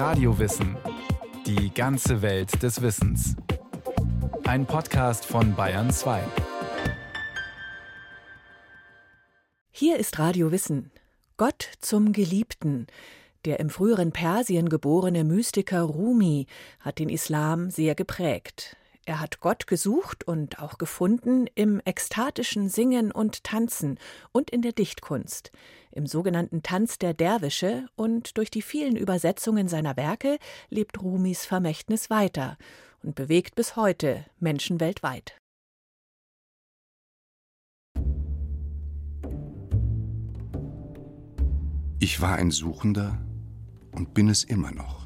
Radiowissen. Die ganze Welt des Wissens. Ein Podcast von Bayern 2. Hier ist Radio Wissen. Gott zum Geliebten. Der im früheren Persien geborene Mystiker Rumi hat den Islam sehr geprägt. Er hat Gott gesucht und auch gefunden im ekstatischen Singen und Tanzen und in der Dichtkunst, im sogenannten Tanz der Derwische und durch die vielen Übersetzungen seiner Werke lebt Rumis Vermächtnis weiter und bewegt bis heute Menschen weltweit. Ich war ein Suchender und bin es immer noch.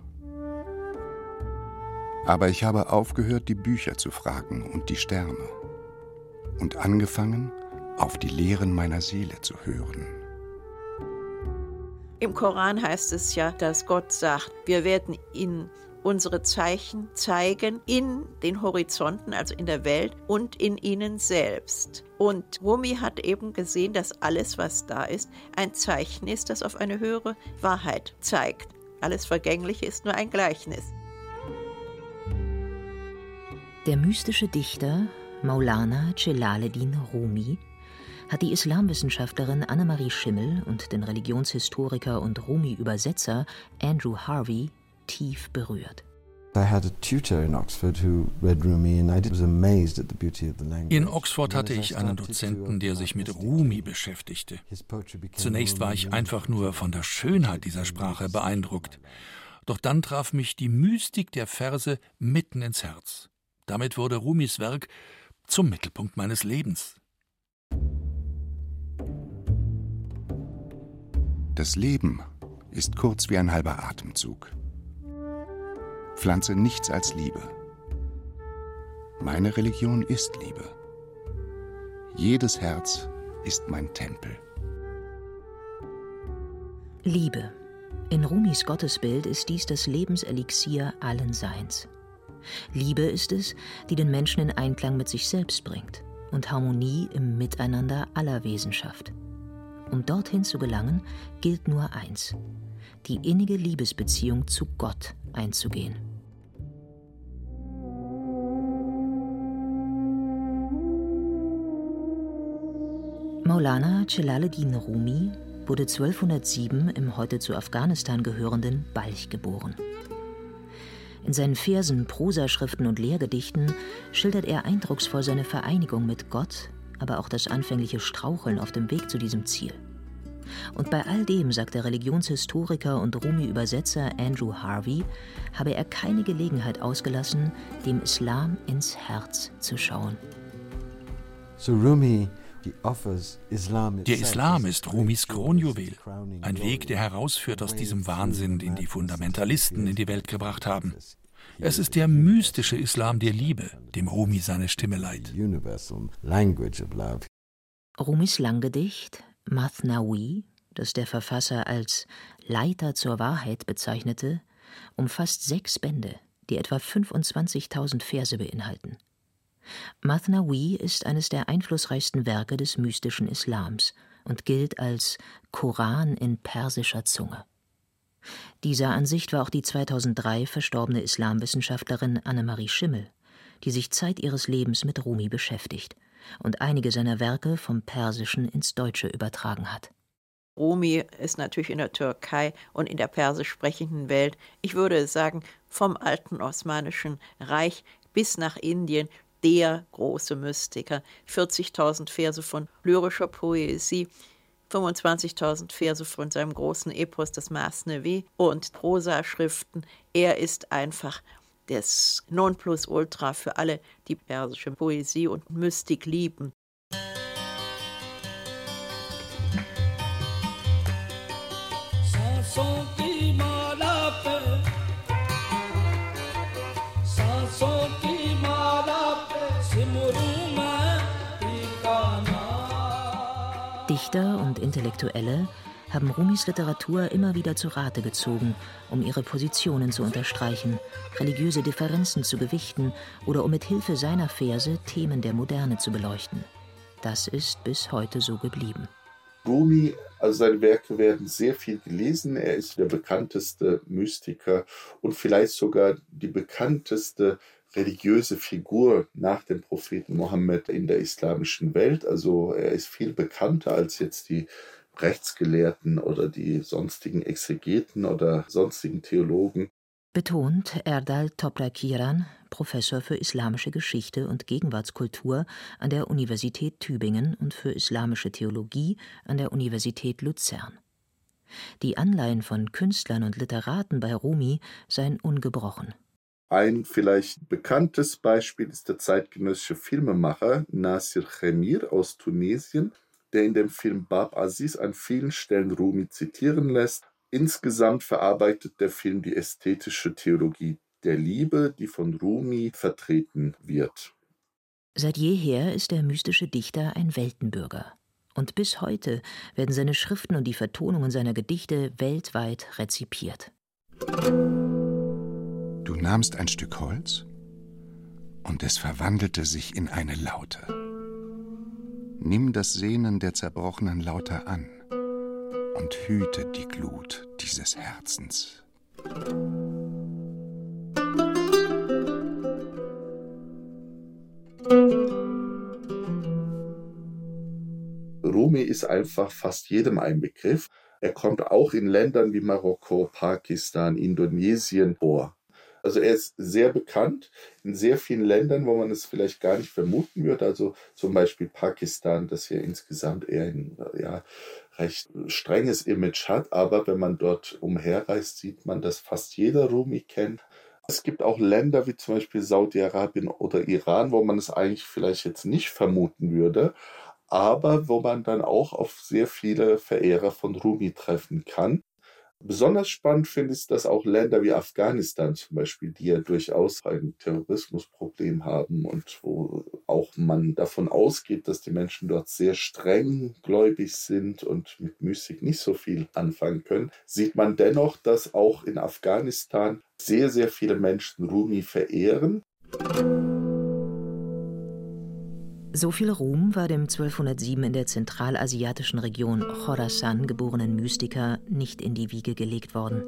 Aber ich habe aufgehört, die Bücher zu fragen und die Sterne und angefangen, auf die Lehren meiner Seele zu hören. Im Koran heißt es ja, dass Gott sagt, wir werden ihnen unsere Zeichen zeigen in den Horizonten, also in der Welt und in ihnen selbst. Und Rumi hat eben gesehen, dass alles, was da ist, ein Zeichen ist, das auf eine höhere Wahrheit zeigt. Alles Vergängliche ist nur ein Gleichnis. Der mystische Dichter Maulana Celaleddin Rumi hat die Islamwissenschaftlerin Annemarie Schimmel und den Religionshistoriker und Rumi-Übersetzer Andrew Harvey tief berührt. In Oxford hatte ich einen Dozenten, der sich mit Rumi beschäftigte. Zunächst war ich einfach nur von der Schönheit dieser Sprache beeindruckt. Doch dann traf mich die Mystik der Verse mitten ins Herz. Damit wurde Rumis Werk zum Mittelpunkt meines Lebens. Das Leben ist kurz wie ein halber Atemzug. Pflanze nichts als Liebe. Meine Religion ist Liebe. Jedes Herz ist mein Tempel. Liebe. In Rumis Gottesbild ist dies das Lebenselixier allen Seins. Liebe ist es, die den Menschen in Einklang mit sich selbst bringt und Harmonie im Miteinander aller Wesen schafft. Um dorthin zu gelangen, gilt nur eins, die innige Liebesbeziehung zu Gott einzugehen. Maulana Celaleddin Rumi wurde 1207 im heute zu Afghanistan gehörenden Balch geboren. In seinen Versen, Prosaschriften und Lehrgedichten schildert er eindrucksvoll seine Vereinigung mit Gott, aber auch das anfängliche Straucheln auf dem Weg zu diesem Ziel. Und bei all dem, sagt der Religionshistoriker und Rumi-Übersetzer Andrew Harvey, habe er keine Gelegenheit ausgelassen, dem Islam ins Herz zu schauen. So Rumi der Islam ist Rumis Kronjuwel, ein Weg, der herausführt aus diesem Wahnsinn, den die Fundamentalisten in die Welt gebracht haben. Es ist der mystische Islam der Liebe, dem Rumi seine Stimme leiht. Rumis Langgedicht Mathnawi, das der Verfasser als Leiter zur Wahrheit bezeichnete, umfasst sechs Bände, die etwa 25.000 Verse beinhalten. Mathnawi ist eines der einflussreichsten Werke des mystischen Islams und gilt als Koran in persischer Zunge. Dieser Ansicht war auch die 2003 verstorbene Islamwissenschaftlerin Annemarie Schimmel, die sich Zeit ihres Lebens mit Rumi beschäftigt und einige seiner Werke vom Persischen ins Deutsche übertragen hat. Rumi ist natürlich in der Türkei und in der persisch sprechenden Welt, ich würde sagen, vom alten Osmanischen Reich bis nach Indien der große Mystiker. 40.000 Verse von lyrischer Poesie, 25.000 Verse von seinem großen Epos, das Masnevi, und Prosaschriften. Er ist einfach das Nonplusultra für alle, die persische Poesie und Mystik lieben. Dichter und Intellektuelle haben Rumis Literatur immer wieder zu Rate gezogen, um ihre Positionen zu unterstreichen, religiöse Differenzen zu gewichten oder um mit Hilfe seiner Verse Themen der Moderne zu beleuchten. Das ist bis heute so geblieben. Rumi, also seine Werke werden sehr viel gelesen. Er ist der bekannteste Mystiker und vielleicht sogar die bekannteste religiöse Figur nach dem Propheten Mohammed in der islamischen Welt. Also er ist viel bekannter als jetzt die Rechtsgelehrten oder die sonstigen Exegeten oder sonstigen Theologen. Betont Erdal Toprakiran, Professor für islamische Geschichte und Gegenwartskultur an der Universität Tübingen und für islamische Theologie an der Universität Luzern. Die Anleihen von Künstlern und Literaten bei Rumi seien ungebrochen. Ein vielleicht bekanntes Beispiel ist der zeitgenössische Filmemacher Nasir Khemir aus Tunesien, der in dem Film Bab Aziz an vielen Stellen Rumi zitieren lässt. Insgesamt verarbeitet der Film die ästhetische Theologie der Liebe, die von Rumi vertreten wird. Seit jeher ist der mystische Dichter ein Weltenbürger. Und bis heute werden seine Schriften und die Vertonungen seiner Gedichte weltweit rezipiert. Du nahmst ein Stück Holz und es verwandelte sich in eine Laute. Nimm das Sehnen der zerbrochenen Laute an und hüte die Glut dieses Herzens. Rumi ist einfach fast jedem ein Begriff. Er kommt auch in Ländern wie Marokko, Pakistan, Indonesien vor. Also er ist sehr bekannt in sehr vielen Ländern, wo man es vielleicht gar nicht vermuten würde. Also zum Beispiel Pakistan, das ja insgesamt eher ein ja, recht strenges Image hat. Aber wenn man dort umherreist, sieht man, dass fast jeder Rumi kennt. Es gibt auch Länder wie zum Beispiel Saudi-Arabien oder Iran, wo man es eigentlich vielleicht jetzt nicht vermuten würde, aber wo man dann auch auf sehr viele Verehrer von Rumi treffen kann. Besonders spannend finde ich, dass auch Länder wie Afghanistan zum Beispiel, die ja durchaus ein Terrorismusproblem haben und wo auch man davon ausgeht, dass die Menschen dort sehr streng gläubig sind und mit Mystik nicht so viel anfangen können, sieht man dennoch, dass auch in Afghanistan sehr, sehr viele Menschen Rumi verehren. So viel Ruhm war dem 1207 in der zentralasiatischen Region Khorasan geborenen Mystiker nicht in die Wiege gelegt worden.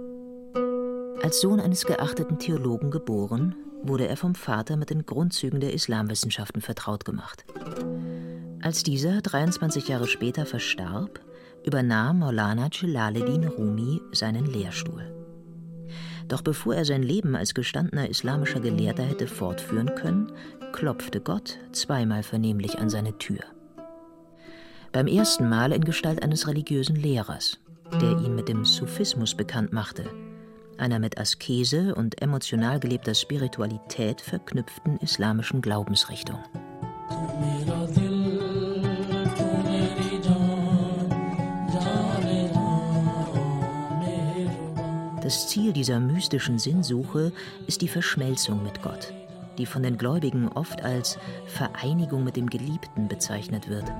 Als Sohn eines geachteten Theologen geboren, wurde er vom Vater mit den Grundzügen der Islamwissenschaften vertraut gemacht. Als dieser 23 Jahre später verstarb, übernahm Maulana Jalaluddin Rumi seinen Lehrstuhl. Doch bevor er sein Leben als gestandener islamischer Gelehrter hätte fortführen können, klopfte Gott zweimal vernehmlich an seine Tür. Beim ersten Mal in Gestalt eines religiösen Lehrers, der ihn mit dem Sufismus bekannt machte, einer mit Askese und emotional gelebter Spiritualität verknüpften islamischen Glaubensrichtung. Das Ziel dieser mystischen Sinnsuche ist die Verschmelzung mit Gott die von den Gläubigen oft als Vereinigung mit dem Geliebten bezeichnet wird.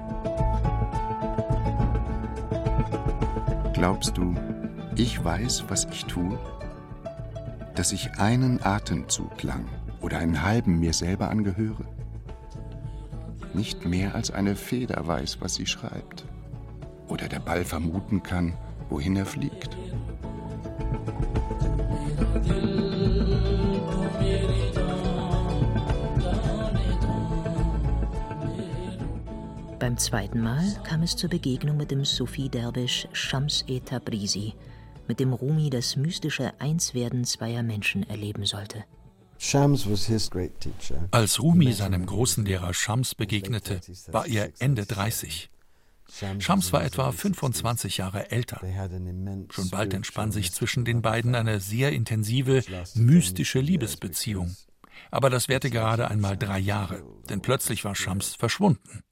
Glaubst du, ich weiß, was ich tue? Dass ich einen Atemzug lang oder einen halben mir selber angehöre? Nicht mehr als eine Feder weiß, was sie schreibt. Oder der Ball vermuten kann, wohin er fliegt. Beim zweiten Mal kam es zur Begegnung mit dem Sufi-Derwisch Shams-e Tabrizi, mit dem Rumi das mystische Einswerden zweier Menschen erleben sollte. Als Rumi seinem großen Lehrer Shams begegnete, war er Ende 30. Shams war etwa 25 Jahre älter. Schon bald entspann sich zwischen den beiden eine sehr intensive, mystische Liebesbeziehung. Aber das währte gerade einmal drei Jahre, denn plötzlich war Shams verschwunden.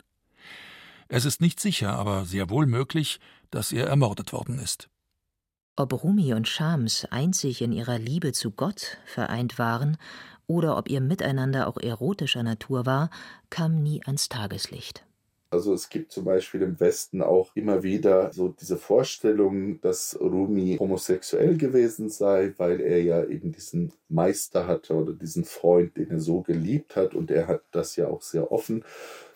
Es ist nicht sicher, aber sehr wohl möglich, dass er ermordet worden ist. Ob Rumi und Shams einzig in ihrer Liebe zu Gott vereint waren oder ob ihr Miteinander auch erotischer Natur war, kam nie ans Tageslicht. Also es gibt zum Beispiel im Westen auch immer wieder so diese Vorstellung, dass Rumi homosexuell gewesen sei, weil er ja eben diesen Meister hatte oder diesen Freund, den er so geliebt hat und er hat das ja auch sehr offen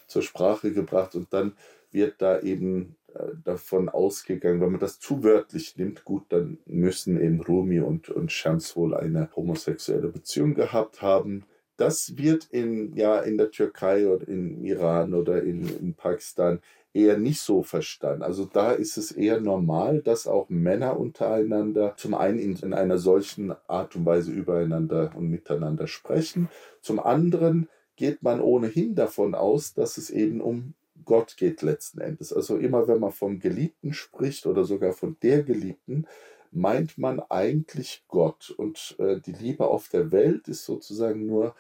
zur Sprache gebracht und dann wird da eben äh, davon ausgegangen, wenn man das zu wörtlich nimmt, gut, dann müssen eben Rumi und, und Shams wohl eine homosexuelle Beziehung gehabt haben. Das wird in, ja, in der Türkei oder im Iran oder in, in Pakistan eher nicht so verstanden. Also da ist es eher normal, dass auch Männer untereinander zum einen in, in einer solchen Art und Weise übereinander und miteinander sprechen, zum anderen geht man ohnehin davon aus, dass es eben um Gott geht letzten Endes. Also immer wenn man vom Geliebten spricht oder sogar von der Geliebten, meint man eigentlich Gott. Und äh, die Liebe auf der Welt ist sozusagen nur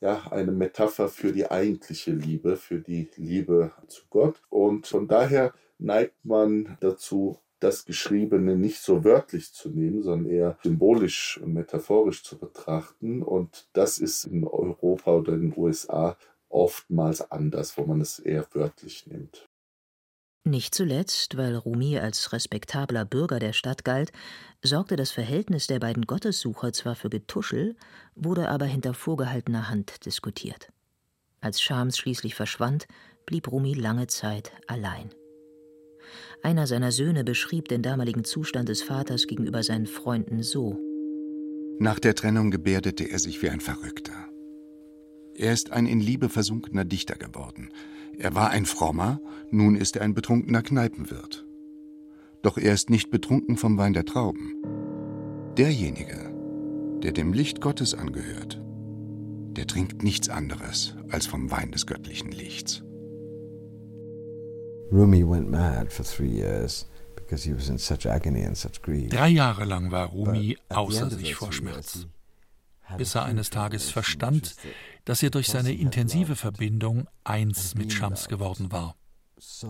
ja, eine Metapher für die eigentliche Liebe, für die Liebe zu Gott. Und von daher neigt man dazu, das Geschriebene nicht so wörtlich zu nehmen, sondern eher symbolisch und metaphorisch zu betrachten. Und das ist in Europa oder in den USA oftmals anders, wo man es eher wörtlich nimmt. Nicht zuletzt, weil Rumi als respektabler Bürger der Stadt galt, sorgte das Verhältnis der beiden Gottessucher zwar für Getuschel, wurde aber hinter vorgehaltener Hand diskutiert. Als Shams schließlich verschwand, blieb Rumi lange Zeit allein. Einer seiner Söhne beschrieb den damaligen Zustand des Vaters gegenüber seinen Freunden so. Nach der Trennung gebärdete er sich wie ein Verrückter. Er ist ein in Liebe versunkener Dichter geworden. Er war ein frommer, nun ist er ein betrunkener Kneipenwirt. Doch er ist nicht betrunken vom Wein der Trauben. Derjenige, der dem Licht Gottes angehört, der trinkt nichts anderes als vom Wein des göttlichen Lichts. Rumi went mad for three years because he was in such agony and such grief. Drei Jahre lang war Rumi außer sich vor Schmerz, bis er eines Tages verstand, dass er durch seine intensive Verbindung eins mit Shams geworden war.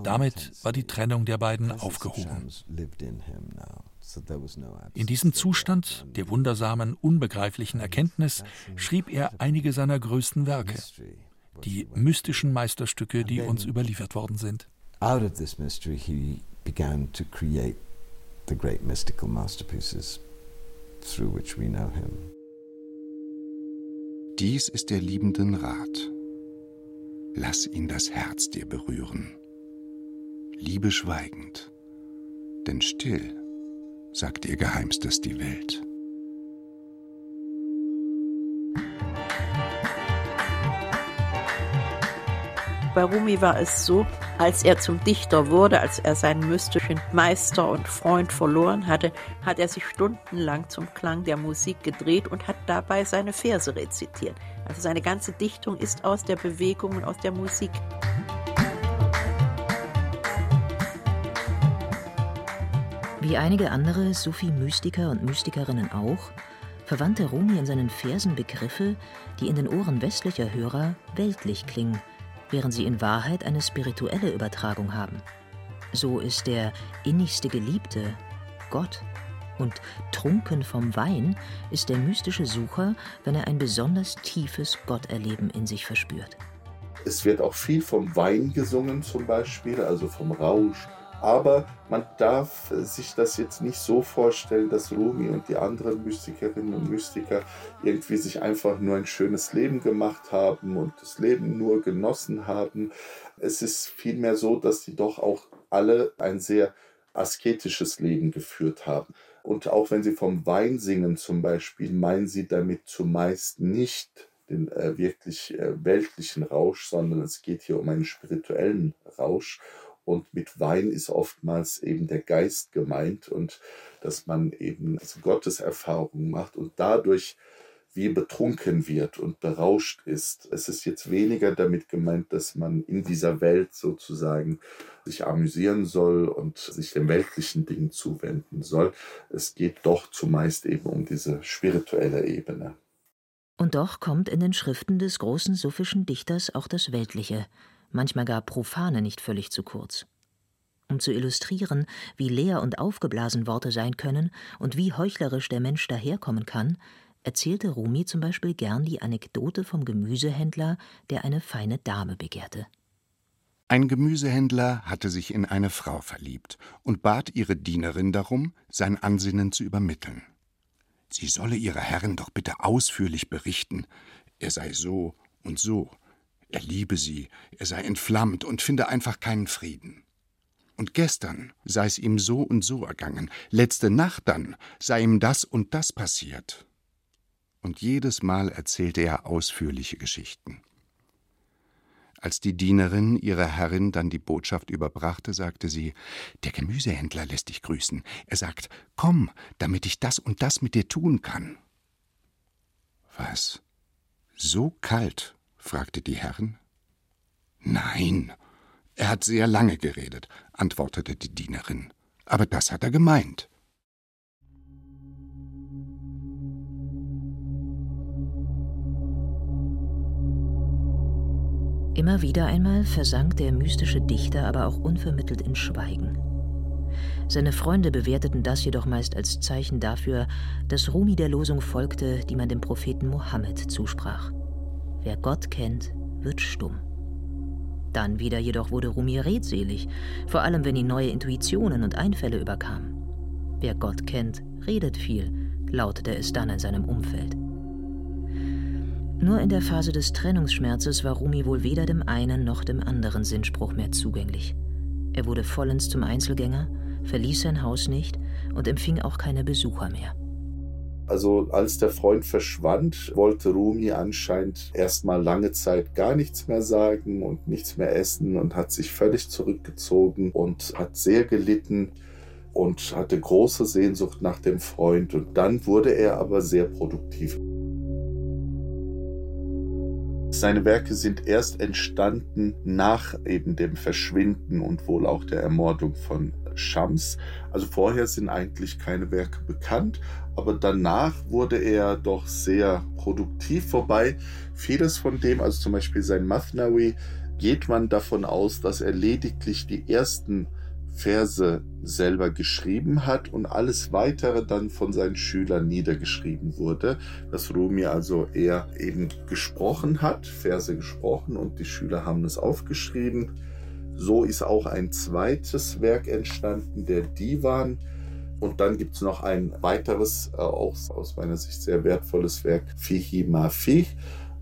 Damit war die Trennung der beiden aufgehoben. In diesem Zustand der wundersamen, unbegreiflichen Erkenntnis schrieb er einige seiner größten Werke, die mystischen Meisterstücke, die uns überliefert worden sind out of this mystery, he began to create the great mystical masterpieces through which we know him. Dies ist der liebenden Rat. Lass ihn das Herz dir berühren. Liebe schweigend, denn still sagt ihr Geheimstes die Welt. Bei Rumi war es so, als er zum Dichter wurde, als er seinen mystischen Meister und Freund verloren hatte, hat er sich stundenlang zum Klang der Musik gedreht und hat dabei seine Verse rezitiert. Also seine ganze Dichtung ist aus der Bewegung und aus der Musik. Wie einige andere Sufi-Mystiker und Mystikerinnen auch, verwandte Rumi in seinen Versen Begriffe, die in den Ohren westlicher Hörer weltlich klingen während sie in Wahrheit eine spirituelle Übertragung haben. So ist der innigste Geliebte Gott und trunken vom Wein ist der mystische Sucher, wenn er ein besonders tiefes Gotterleben in sich verspürt. Es wird auch viel vom Wein gesungen zum Beispiel, also vom Rausch, aber man darf sich das jetzt nicht so vorstellen, dass Rumi und die anderen Mystikerinnen und Mystiker irgendwie sich einfach nur ein schönes Leben gemacht haben und das Leben nur genossen haben. Es ist vielmehr so, dass sie doch auch alle ein sehr asketisches Leben geführt haben. Und auch wenn sie vom Wein singen zum Beispiel, meinen sie damit zumeist nicht den äh, wirklich äh, weltlichen Rausch, sondern es geht hier um einen spirituellen Rausch. Und mit Wein ist oftmals eben der Geist gemeint und dass man eben also Gotteserfahrungen macht und dadurch wie betrunken wird und berauscht ist. Es ist jetzt weniger damit gemeint, dass man in dieser Welt sozusagen sich amüsieren soll und sich den weltlichen Dingen zuwenden soll. Es geht doch zumeist eben um diese spirituelle Ebene. Und doch kommt in den Schriften des großen suffischen Dichters auch das Weltliche, manchmal gar profane nicht völlig zu kurz. Um zu illustrieren, wie leer und aufgeblasen Worte sein können und wie heuchlerisch der Mensch daherkommen kann, erzählte Rumi zum Beispiel gern die Anekdote vom Gemüsehändler, der eine feine Dame begehrte. Ein Gemüsehändler hatte sich in eine Frau verliebt und bat ihre Dienerin darum, sein Ansinnen zu übermitteln. Sie solle ihrer Herrin doch bitte ausführlich berichten, er sei so und so, er liebe sie, er sei entflammt und finde einfach keinen Frieden. Und gestern sei es ihm so und so ergangen, letzte Nacht dann sei ihm das und das passiert. Und jedes Mal erzählte er ausführliche Geschichten. Als die Dienerin ihrer Herrin dann die Botschaft überbrachte, sagte sie Der Gemüsehändler lässt dich grüßen. Er sagt Komm, damit ich das und das mit dir tun kann. Was? So kalt? Fragte die Herrin. Nein, er hat sehr lange geredet, antwortete die Dienerin. Aber das hat er gemeint. Immer wieder einmal versank der mystische Dichter aber auch unvermittelt in Schweigen. Seine Freunde bewerteten das jedoch meist als Zeichen dafür, dass Rumi der Losung folgte, die man dem Propheten Mohammed zusprach. Wer Gott kennt, wird stumm. Dann wieder jedoch wurde Rumi redselig, vor allem wenn ihn neue Intuitionen und Einfälle überkamen. Wer Gott kennt, redet viel, lautete es dann in seinem Umfeld. Nur in der Phase des Trennungsschmerzes war Rumi wohl weder dem einen noch dem anderen Sinnspruch mehr zugänglich. Er wurde vollends zum Einzelgänger, verließ sein Haus nicht und empfing auch keine Besucher mehr. Also als der Freund verschwand, wollte Rumi anscheinend erstmal lange Zeit gar nichts mehr sagen und nichts mehr essen und hat sich völlig zurückgezogen und hat sehr gelitten und hatte große Sehnsucht nach dem Freund. Und dann wurde er aber sehr produktiv. Seine Werke sind erst entstanden nach eben dem Verschwinden und wohl auch der Ermordung von Shams. Also vorher sind eigentlich keine Werke bekannt, aber danach wurde er doch sehr produktiv. Wobei vieles von dem, also zum Beispiel sein Mathnawi, geht man davon aus, dass er lediglich die ersten Verse selber geschrieben hat und alles weitere dann von seinen Schülern niedergeschrieben wurde, dass Rumi also eher eben gesprochen hat, Verse gesprochen und die Schüler haben es aufgeschrieben. So ist auch ein zweites Werk entstanden, der Divan. Und dann gibt es noch ein weiteres, äh, auch aus meiner Sicht sehr wertvolles Werk, Fihi Ma Fih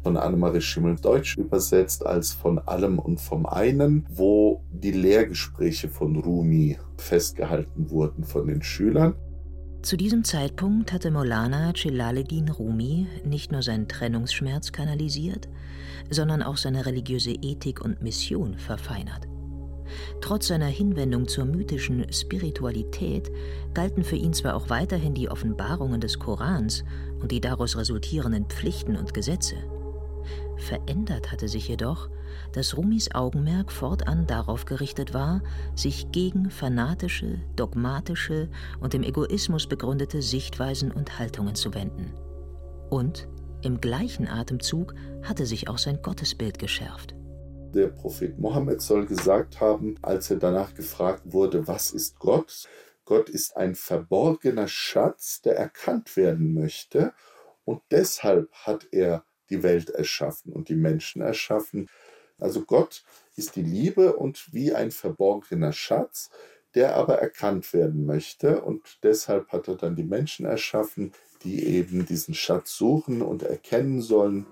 von Annemarie Schimmel Deutsch übersetzt als von allem und vom einen, wo die Lehrgespräche von Rumi festgehalten wurden von den Schülern. Zu diesem Zeitpunkt hatte Molana Celaleddin Rumi nicht nur seinen Trennungsschmerz kanalisiert, sondern auch seine religiöse Ethik und Mission verfeinert. Trotz seiner Hinwendung zur mythischen Spiritualität galten für ihn zwar auch weiterhin die Offenbarungen des Korans und die daraus resultierenden Pflichten und Gesetze, Verändert hatte sich jedoch, dass Rumis Augenmerk fortan darauf gerichtet war, sich gegen fanatische, dogmatische und im Egoismus begründete Sichtweisen und Haltungen zu wenden. Und im gleichen Atemzug hatte sich auch sein Gottesbild geschärft. Der Prophet Mohammed soll gesagt haben, als er danach gefragt wurde, was ist Gott? Gott ist ein verborgener Schatz, der erkannt werden möchte. Und deshalb hat er die Welt erschaffen und die Menschen erschaffen. Also Gott ist die Liebe und wie ein verborgener Schatz, der aber erkannt werden möchte. Und deshalb hat er dann die Menschen erschaffen, die eben diesen Schatz suchen und erkennen sollen.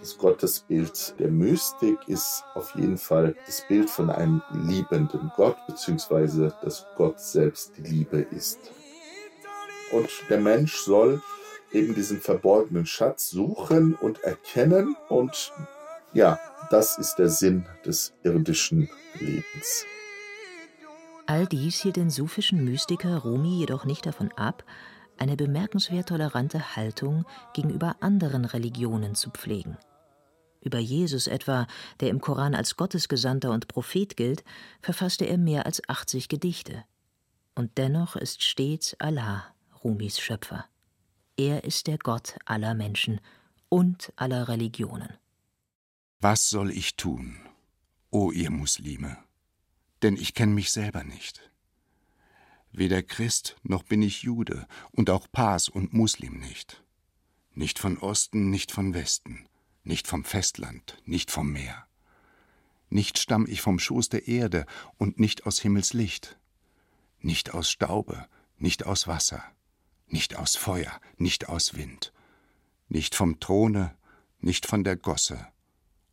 Das Gottesbild der Mystik ist auf jeden Fall das Bild von einem liebenden Gott, beziehungsweise dass Gott selbst die Liebe ist. Und der Mensch soll eben diesen verborgenen Schatz suchen und erkennen. Und ja, das ist der Sinn des irdischen Lebens. All dies hielt den sufischen Mystiker Rumi jedoch nicht davon ab, eine bemerkenswert tolerante Haltung gegenüber anderen Religionen zu pflegen. Über Jesus etwa, der im Koran als Gottesgesandter und Prophet gilt, verfasste er mehr als 80 Gedichte. Und dennoch ist stets Allah Rumis Schöpfer. Er ist der Gott aller Menschen und aller Religionen. Was soll ich tun, o ihr Muslime? Denn ich kenne mich selber nicht. Weder Christ noch bin ich Jude und auch Pas und Muslim nicht. Nicht von Osten, nicht von Westen nicht vom Festland, nicht vom Meer. Nicht stamm ich vom Schoß der Erde und nicht aus Himmels Licht, nicht aus Staube, nicht aus Wasser, nicht aus Feuer, nicht aus Wind, nicht vom Throne, nicht von der Gosse,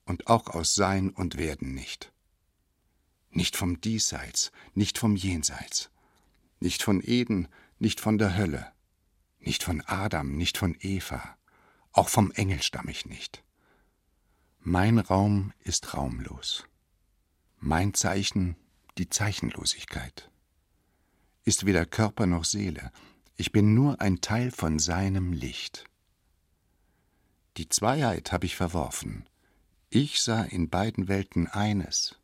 und auch aus Sein und Werden nicht. Nicht vom Diesseits, nicht vom Jenseits, nicht von Eden, nicht von der Hölle, nicht von Adam, nicht von Eva, auch vom Engel stamm ich nicht. Mein Raum ist raumlos. Mein Zeichen die Zeichenlosigkeit. Ist weder Körper noch Seele, ich bin nur ein Teil von seinem Licht. Die Zweiheit habe ich verworfen. Ich sah in beiden Welten eines.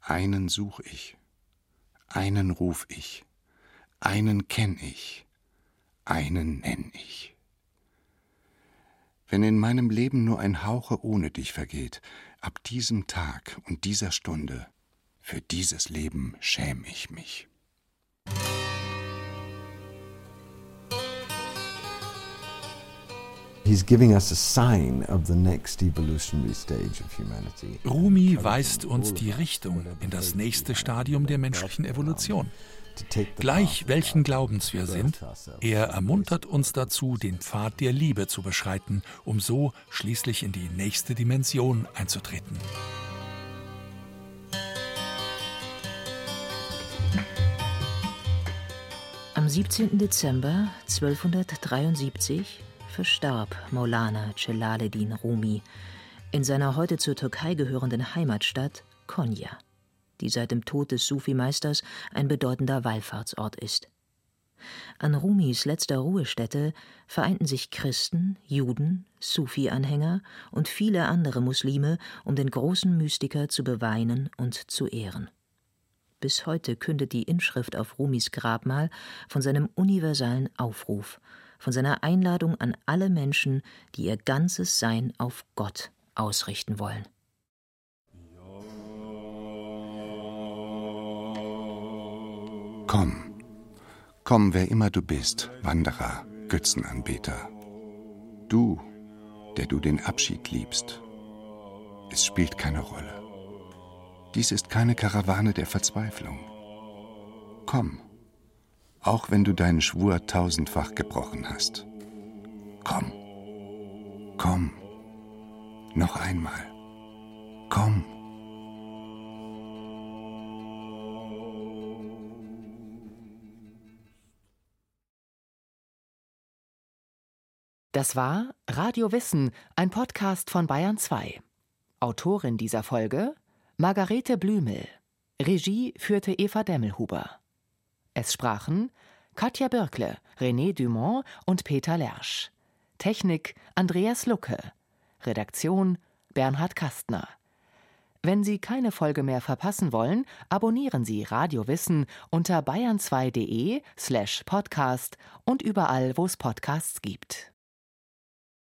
Einen such ich, einen ruf ich, einen kenn ich, einen nenn ich. Wenn in meinem Leben nur ein Hauche ohne dich vergeht, ab diesem Tag und dieser Stunde, für dieses Leben schäm ich mich. Rumi weist uns die Richtung in das nächste Stadium der menschlichen Evolution. Gleich welchen Glaubens wir sind, er ermuntert uns dazu, den Pfad der Liebe zu beschreiten, um so schließlich in die nächste Dimension einzutreten. Am 17. Dezember 1273 verstarb Maulana Celaleddin Rumi in seiner heute zur Türkei gehörenden Heimatstadt Konya, die seit dem Tod des Sufi-Meisters ein bedeutender Wallfahrtsort ist. An Rumis letzter Ruhestätte vereinten sich Christen, Juden, Sufi-Anhänger und viele andere Muslime, um den großen Mystiker zu beweinen und zu ehren. Bis heute kündet die Inschrift auf Rumis Grabmal von seinem universalen Aufruf, von seiner Einladung an alle Menschen, die ihr ganzes Sein auf Gott ausrichten wollen. Komm, komm, wer immer du bist, Wanderer, Götzenanbeter. Du, der du den Abschied liebst. Es spielt keine Rolle. Dies ist keine Karawane der Verzweiflung. Komm, auch wenn du deinen Schwur tausendfach gebrochen hast. Komm, komm, noch einmal, komm. Das war Radio Wissen, ein Podcast von Bayern 2. Autorin dieser Folge Margarete Blümel. Regie führte Eva Demmelhuber. Es sprachen Katja Birkle, René Dumont und Peter Lersch. Technik Andreas Lucke. Redaktion Bernhard Kastner. Wenn Sie keine Folge mehr verpassen wollen, abonnieren Sie Radio Wissen unter bayern2.de slash podcast und überall, wo es Podcasts gibt.